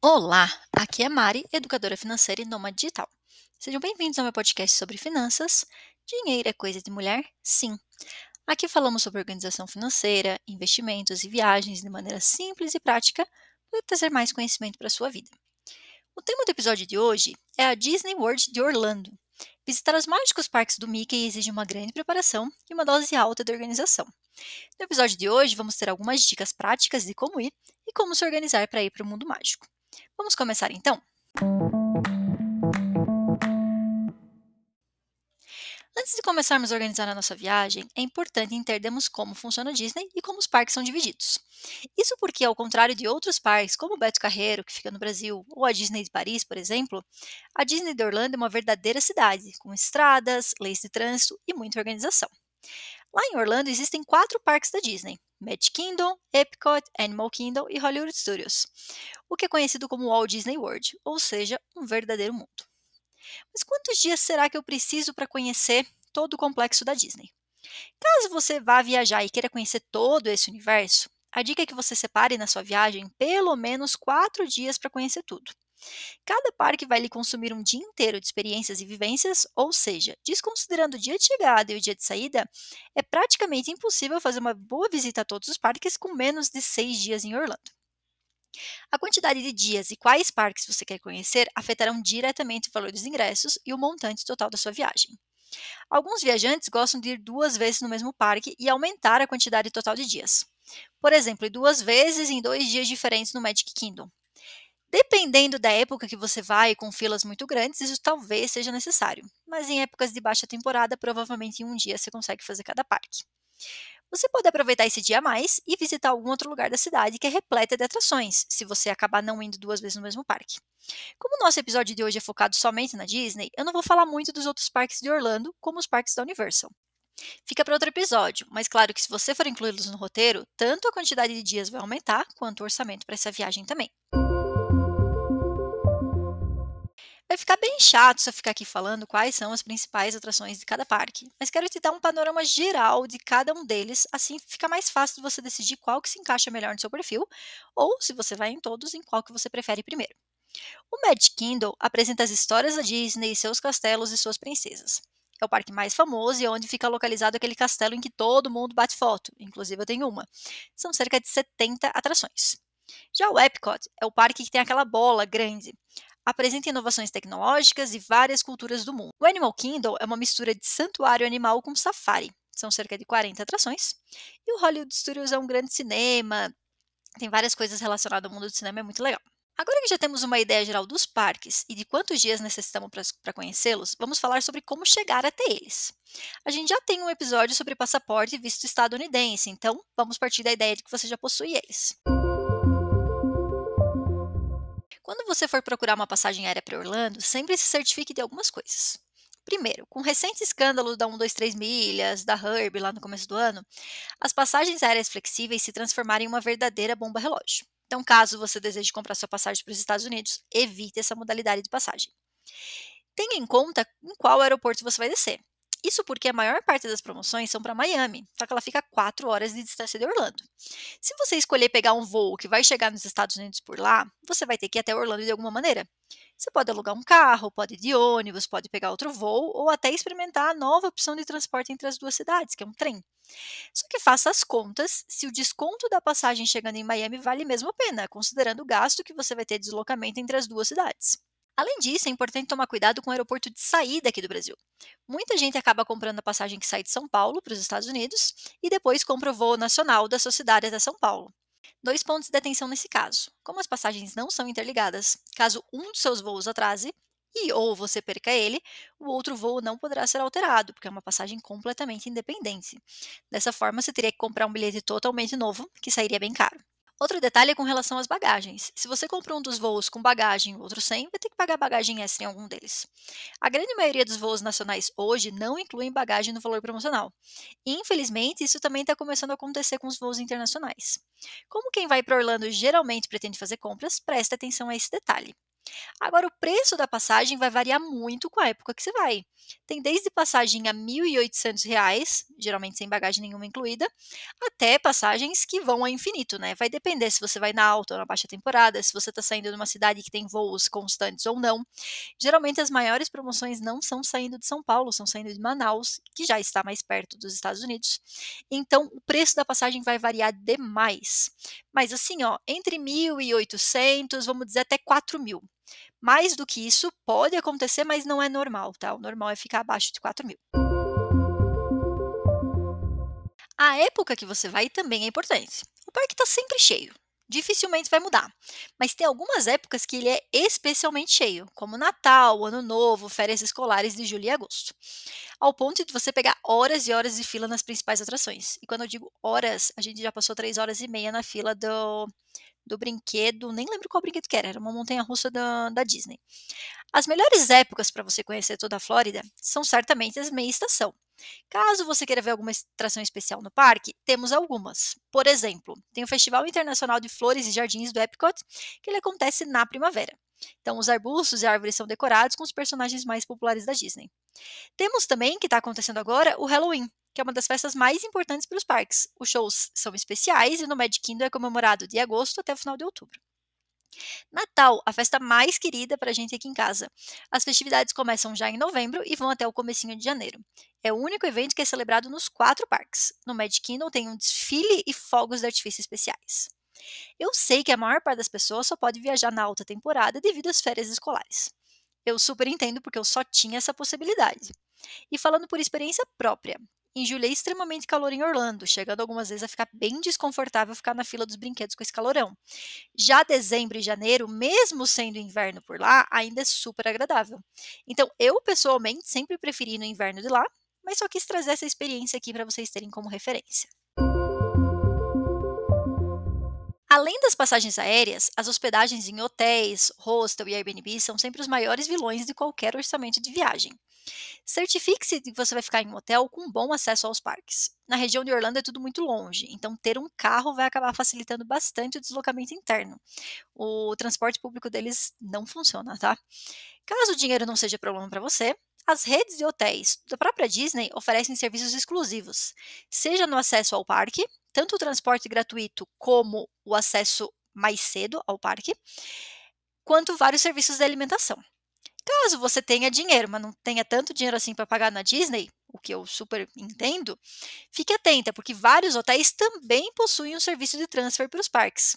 Olá, aqui é Mari, educadora financeira e nômade digital. Sejam bem-vindos ao meu podcast sobre finanças. Dinheiro é coisa de mulher? Sim. Aqui falamos sobre organização financeira, investimentos e viagens de maneira simples e prática para trazer mais conhecimento para a sua vida. O tema do episódio de hoje é a Disney World de Orlando. Visitar os mágicos parques do Mickey exige uma grande preparação e uma dose alta de organização. No episódio de hoje, vamos ter algumas dicas práticas de como ir e como se organizar para ir para o mundo mágico. Vamos começar então? Antes de começarmos a organizar a nossa viagem, é importante entendermos como funciona a Disney e como os parques são divididos. Isso porque, ao contrário de outros parques, como o Beto Carreiro, que fica no Brasil, ou a Disney de Paris, por exemplo, a Disney de Orlando é uma verdadeira cidade, com estradas, leis de trânsito e muita organização. Lá em Orlando existem quatro parques da Disney: Magic Kingdom, Epcot, Animal Kingdom e Hollywood Studios, o que é conhecido como Walt Disney World, ou seja, um verdadeiro mundo. Mas quantos dias será que eu preciso para conhecer todo o complexo da Disney? Caso você vá viajar e queira conhecer todo esse universo, a dica é que você separe na sua viagem pelo menos quatro dias para conhecer tudo. Cada parque vai lhe consumir um dia inteiro de experiências e vivências, ou seja, desconsiderando o dia de chegada e o dia de saída, é praticamente impossível fazer uma boa visita a todos os parques com menos de seis dias em Orlando. A quantidade de dias e quais parques você quer conhecer afetarão diretamente o valor dos ingressos e o montante total da sua viagem. Alguns viajantes gostam de ir duas vezes no mesmo parque e aumentar a quantidade total de dias. Por exemplo, duas vezes em dois dias diferentes no Magic Kingdom. Dependendo da época que você vai, com filas muito grandes, isso talvez seja necessário, mas em épocas de baixa temporada, provavelmente em um dia você consegue fazer cada parque. Você pode aproveitar esse dia a mais e visitar algum outro lugar da cidade que é repleta de atrações, se você acabar não indo duas vezes no mesmo parque. Como o nosso episódio de hoje é focado somente na Disney, eu não vou falar muito dos outros parques de Orlando, como os parques da Universal. Fica para outro episódio, mas claro que se você for incluí-los no roteiro, tanto a quantidade de dias vai aumentar, quanto o orçamento para essa viagem também. Vai ficar bem chato se eu ficar aqui falando quais são as principais atrações de cada parque, mas quero te dar um panorama geral de cada um deles, assim fica mais fácil de você decidir qual que se encaixa melhor no seu perfil, ou se você vai em todos, em qual que você prefere primeiro. O Magic Kingdom apresenta as histórias da Disney, seus castelos e suas princesas. É o parque mais famoso e é onde fica localizado aquele castelo em que todo mundo bate foto, inclusive eu tenho uma. São cerca de 70 atrações. Já o Epcot é o parque que tem aquela bola grande apresenta inovações tecnológicas e várias culturas do mundo. O Animal Kingdom é uma mistura de santuário animal com safari. São cerca de 40 atrações. E o Hollywood Studios é um grande cinema, tem várias coisas relacionadas ao mundo do cinema, é muito legal. Agora que já temos uma ideia geral dos parques e de quantos dias necessitamos para conhecê-los, vamos falar sobre como chegar até eles. A gente já tem um episódio sobre passaporte e visto estadunidense, então vamos partir da ideia de que você já possui eles. Quando você for procurar uma passagem aérea para Orlando, sempre se certifique de algumas coisas. Primeiro, com o recente escândalo da 123 milhas, da Herb lá no começo do ano, as passagens aéreas flexíveis se transformaram em uma verdadeira bomba relógio. Então, caso você deseje comprar sua passagem para os Estados Unidos, evite essa modalidade de passagem. Tenha em conta em qual aeroporto você vai descer. Isso porque a maior parte das promoções são para Miami, só que ela fica a 4 horas de distância de Orlando. Se você escolher pegar um voo que vai chegar nos Estados Unidos por lá, você vai ter que ir até Orlando de alguma maneira. Você pode alugar um carro, pode ir de ônibus, pode pegar outro voo ou até experimentar a nova opção de transporte entre as duas cidades, que é um trem. Só que faça as contas se o desconto da passagem chegando em Miami vale mesmo a pena, considerando o gasto que você vai ter de deslocamento entre as duas cidades. Além disso, é importante tomar cuidado com o aeroporto de saída aqui do Brasil. Muita gente acaba comprando a passagem que sai de São Paulo para os Estados Unidos e depois compra o voo nacional da sua cidade até São Paulo. Dois pontos de atenção nesse caso. Como as passagens não são interligadas, caso um dos seus voos atrase e ou você perca ele, o outro voo não poderá ser alterado, porque é uma passagem completamente independente. Dessa forma, você teria que comprar um bilhete totalmente novo, que sairia bem caro. Outro detalhe é com relação às bagagens. Se você comprou um dos voos com bagagem e outro sem, vai ter que pagar bagagem extra em algum deles. A grande maioria dos voos nacionais hoje não incluem bagagem no valor promocional. Infelizmente, isso também está começando a acontecer com os voos internacionais. Como quem vai para Orlando geralmente pretende fazer compras, preste atenção a esse detalhe. Agora, o preço da passagem vai variar muito com a época que você vai. Tem desde passagem a R$ 1.800, geralmente sem bagagem nenhuma incluída, até passagens que vão a infinito, né? Vai depender se você vai na alta ou na baixa temporada, se você está saindo de uma cidade que tem voos constantes ou não. Geralmente, as maiores promoções não são saindo de São Paulo, são saindo de Manaus, que já está mais perto dos Estados Unidos. Então, o preço da passagem vai variar demais. Mas assim, ó, entre 1.800, vamos dizer até 4.000. Mais do que isso pode acontecer, mas não é normal, tá? O normal é ficar abaixo de 4 mil. A época que você vai também é importante. O parque está sempre cheio, dificilmente vai mudar. Mas tem algumas épocas que ele é especialmente cheio, como Natal, Ano Novo, férias escolares de julho e agosto. Ao ponto de você pegar horas e horas de fila nas principais atrações. E quando eu digo horas, a gente já passou três horas e meia na fila do, do brinquedo, nem lembro qual brinquedo que era, era uma montanha russa da, da Disney. As melhores épocas para você conhecer toda a Flórida são certamente as meia estação. Caso você queira ver alguma atração especial no parque, temos algumas. Por exemplo, tem o Festival Internacional de Flores e Jardins do Epcot, que ele acontece na primavera. Então, os arbustos e árvores são decorados com os personagens mais populares da Disney. Temos também, que está acontecendo agora, o Halloween, que é uma das festas mais importantes para os parques. Os shows são especiais e no Magic Kingdom é comemorado de agosto até o final de outubro. Natal, a festa mais querida para a gente aqui em casa. As festividades começam já em novembro e vão até o comecinho de janeiro. É o único evento que é celebrado nos quatro parques. No Magic Kingdom tem um desfile e fogos de artifício especiais. Eu sei que a maior parte das pessoas só pode viajar na alta temporada devido às férias escolares. Eu super entendo porque eu só tinha essa possibilidade. E falando por experiência própria, em julho é extremamente calor em Orlando, chegando algumas vezes a ficar bem desconfortável ficar na fila dos brinquedos com esse calorão. Já dezembro e janeiro, mesmo sendo inverno por lá, ainda é super agradável. Então, eu pessoalmente sempre preferi no inverno de lá, mas só quis trazer essa experiência aqui para vocês terem como referência. Além das passagens aéreas, as hospedagens em hotéis, hostel e Airbnb são sempre os maiores vilões de qualquer orçamento de viagem. Certifique-se de que você vai ficar em um hotel com bom acesso aos parques. Na região de Orlando é tudo muito longe, então ter um carro vai acabar facilitando bastante o deslocamento interno. O transporte público deles não funciona, tá? Caso o dinheiro não seja problema para você, as redes de hotéis da própria Disney oferecem serviços exclusivos, seja no acesso ao parque, tanto o transporte gratuito como o acesso mais cedo ao parque, quanto vários serviços de alimentação. Caso você tenha dinheiro, mas não tenha tanto dinheiro assim para pagar na Disney, o que eu super entendo, fique atenta, porque vários hotéis também possuem um serviço de transfer para os parques.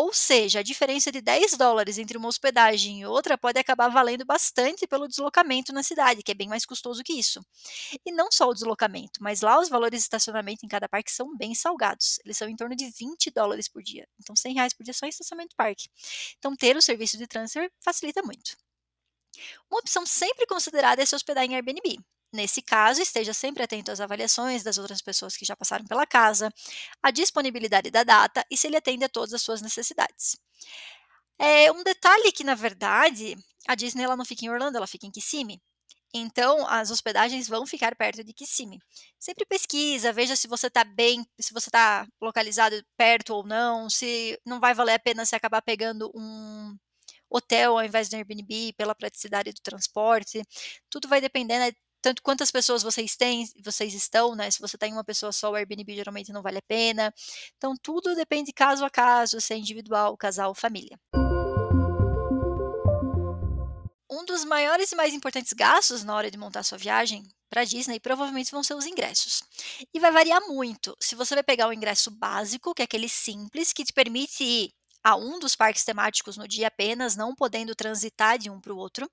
Ou seja, a diferença de 10 dólares entre uma hospedagem e outra pode acabar valendo bastante pelo deslocamento na cidade, que é bem mais custoso que isso. E não só o deslocamento, mas lá os valores de estacionamento em cada parque são bem salgados. Eles são em torno de 20 dólares por dia. Então, 100 reais por dia só em estacionamento parque. Então, ter o serviço de transfer facilita muito. Uma opção sempre considerada é se hospedar em Airbnb. Nesse caso, esteja sempre atento às avaliações das outras pessoas que já passaram pela casa, à disponibilidade da data e se ele atende a todas as suas necessidades. É um detalhe que, na verdade, a Disney ela não fica em Orlando, ela fica em Kissimmee. Então, as hospedagens vão ficar perto de Kissimmee. Sempre pesquisa, veja se você está bem, se você está localizado perto ou não, se não vai valer a pena você acabar pegando um hotel ao invés do Airbnb, pela praticidade do transporte. Tudo vai depender, né, tanto quantas pessoas vocês têm, vocês estão, né? Se você tem uma pessoa só, o Airbnb geralmente não vale a pena. Então, tudo depende caso a caso, se é individual, casal, família. Um dos maiores e mais importantes gastos na hora de montar sua viagem para Disney provavelmente vão ser os ingressos. E vai variar muito. Se você vai pegar o ingresso básico, que é aquele simples, que te permite ir a um dos parques temáticos no dia apenas, não podendo transitar de um para o outro.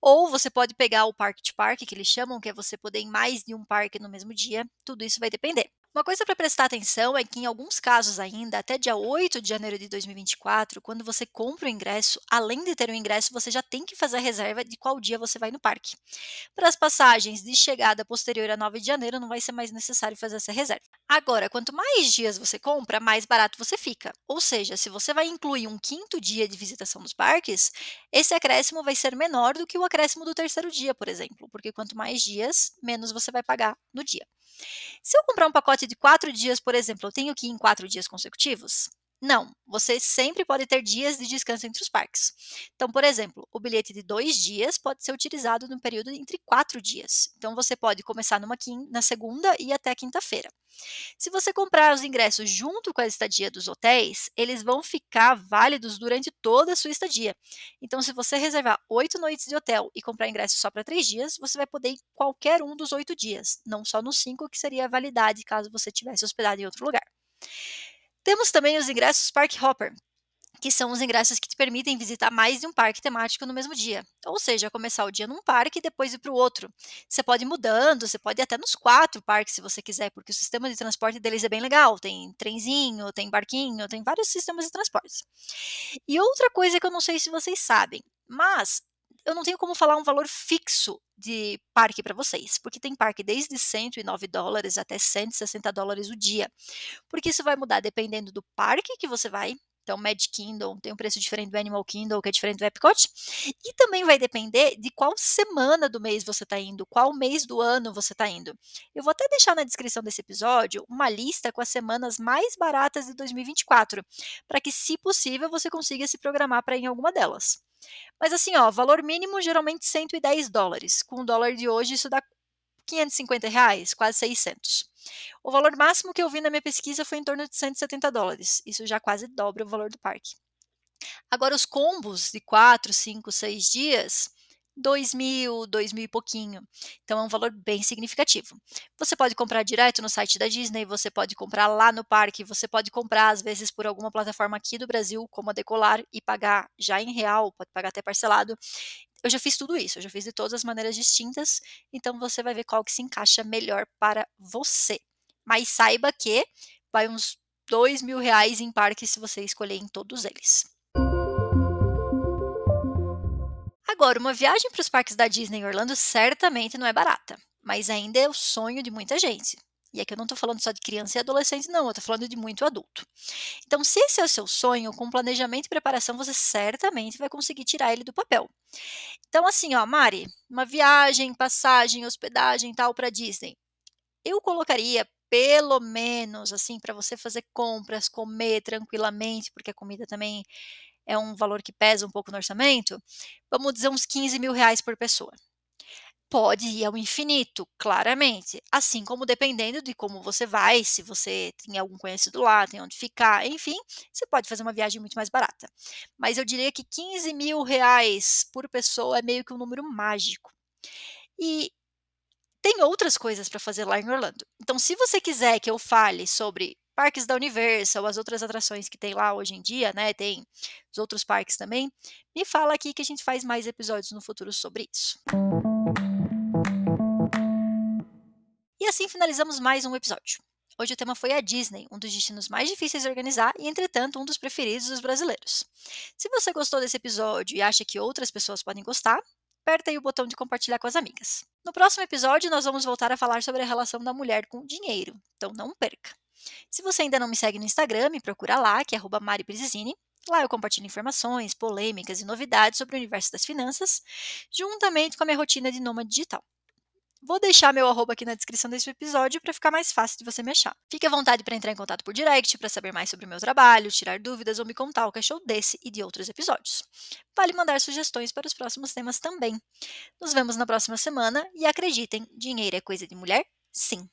Ou você pode pegar o parque de parque, que eles chamam, que é você poder ir mais de um parque no mesmo dia. Tudo isso vai depender. Uma coisa para prestar atenção é que, em alguns casos ainda, até dia 8 de janeiro de 2024, quando você compra o ingresso, além de ter o ingresso, você já tem que fazer a reserva de qual dia você vai no parque. Para as passagens de chegada posterior a 9 de janeiro, não vai ser mais necessário fazer essa reserva. Agora, quanto mais dias você compra, mais barato você fica. Ou seja, se você vai incluir um quinto dia de visitação dos parques, esse acréscimo vai ser menor do que o acréscimo do terceiro dia, por exemplo, porque quanto mais dias, menos você vai pagar no dia. Se eu comprar um pacote de quatro dias, por exemplo, eu tenho que ir em quatro dias consecutivos? Não, você sempre pode ter dias de descanso entre os parques. Então, por exemplo, o bilhete de dois dias pode ser utilizado no período entre quatro dias. Então, você pode começar numa na segunda e até quinta-feira. Se você comprar os ingressos junto com a estadia dos hotéis, eles vão ficar válidos durante toda a sua estadia. Então, se você reservar oito noites de hotel e comprar ingresso só para três dias, você vai poder ir qualquer um dos oito dias, não só nos cinco, que seria a validade caso você tivesse hospedado em outro lugar. Temos também os ingressos Park Hopper, que são os ingressos que te permitem visitar mais de um parque temático no mesmo dia. Ou seja, começar o dia num parque e depois ir para o outro. Você pode ir mudando, você pode ir até nos quatro parques se você quiser, porque o sistema de transporte deles é bem legal. Tem trenzinho, tem barquinho, tem vários sistemas de transporte. E outra coisa que eu não sei se vocês sabem, mas eu não tenho como falar um valor fixo de parque para vocês, porque tem parque desde 109 dólares até 160 dólares o dia, porque isso vai mudar dependendo do parque que você vai. Então, Magic Kingdom tem um preço diferente do Animal Kingdom, que é diferente do Epcot. E também vai depender de qual semana do mês você está indo, qual mês do ano você está indo. Eu vou até deixar na descrição desse episódio uma lista com as semanas mais baratas de 2024, para que, se possível, você consiga se programar para ir em alguma delas. Mas assim, ó, valor mínimo geralmente 110 dólares. Com o dólar de hoje, isso dá 550 reais, quase 600. O valor máximo que eu vi na minha pesquisa foi em torno de 170 dólares. Isso já quase dobra o valor do parque. Agora, os combos de 4, 5, 6 dias, 2 mil, 2 mil e pouquinho. Então é um valor bem significativo. Você pode comprar direto no site da Disney, você pode comprar lá no parque, você pode comprar às vezes por alguma plataforma aqui do Brasil, como a Decolar, e pagar já em real, pode pagar até parcelado. Eu já fiz tudo isso, eu já fiz de todas as maneiras distintas, então você vai ver qual que se encaixa melhor para você. Mas saiba que vai uns 2 mil reais em parque se você escolher em todos eles. Agora, uma viagem para os parques da Disney em Orlando certamente não é barata, mas ainda é o sonho de muita gente. E aqui eu não estou falando só de criança e adolescente, não, eu estou falando de muito adulto. Então, se esse é o seu sonho, com planejamento e preparação, você certamente vai conseguir tirar ele do papel. Então, assim, ó, Mari, uma viagem, passagem, hospedagem tal para Disney. Eu colocaria pelo menos, assim, para você fazer compras, comer tranquilamente, porque a comida também é um valor que pesa um pouco no orçamento, vamos dizer uns 15 mil reais por pessoa. Pode ir ao infinito, claramente. Assim como dependendo de como você vai, se você tem algum conhecido lá, tem onde ficar, enfim, você pode fazer uma viagem muito mais barata. Mas eu diria que 15 mil reais por pessoa é meio que um número mágico. E tem outras coisas para fazer lá em Orlando. Então, se você quiser que eu fale sobre parques da Universal, as outras atrações que tem lá hoje em dia, né? Tem os outros parques também. Me fala aqui que a gente faz mais episódios no futuro sobre isso. E assim finalizamos mais um episódio. Hoje o tema foi a Disney, um dos destinos mais difíceis de organizar e, entretanto, um dos preferidos dos brasileiros. Se você gostou desse episódio e acha que outras pessoas podem gostar, aperta aí o botão de compartilhar com as amigas. No próximo episódio, nós vamos voltar a falar sobre a relação da mulher com o dinheiro, então não perca! Se você ainda não me segue no Instagram, me procura lá, que é Mari Lá eu compartilho informações, polêmicas e novidades sobre o universo das finanças, juntamente com a minha rotina de nômade digital. Vou deixar meu arroba aqui na descrição desse episódio para ficar mais fácil de você me achar. Fique à vontade para entrar em contato por direct para saber mais sobre o meu trabalho, tirar dúvidas ou me contar o que achou desse e de outros episódios. Vale mandar sugestões para os próximos temas também. Nos vemos na próxima semana e acreditem, dinheiro é coisa de mulher? Sim.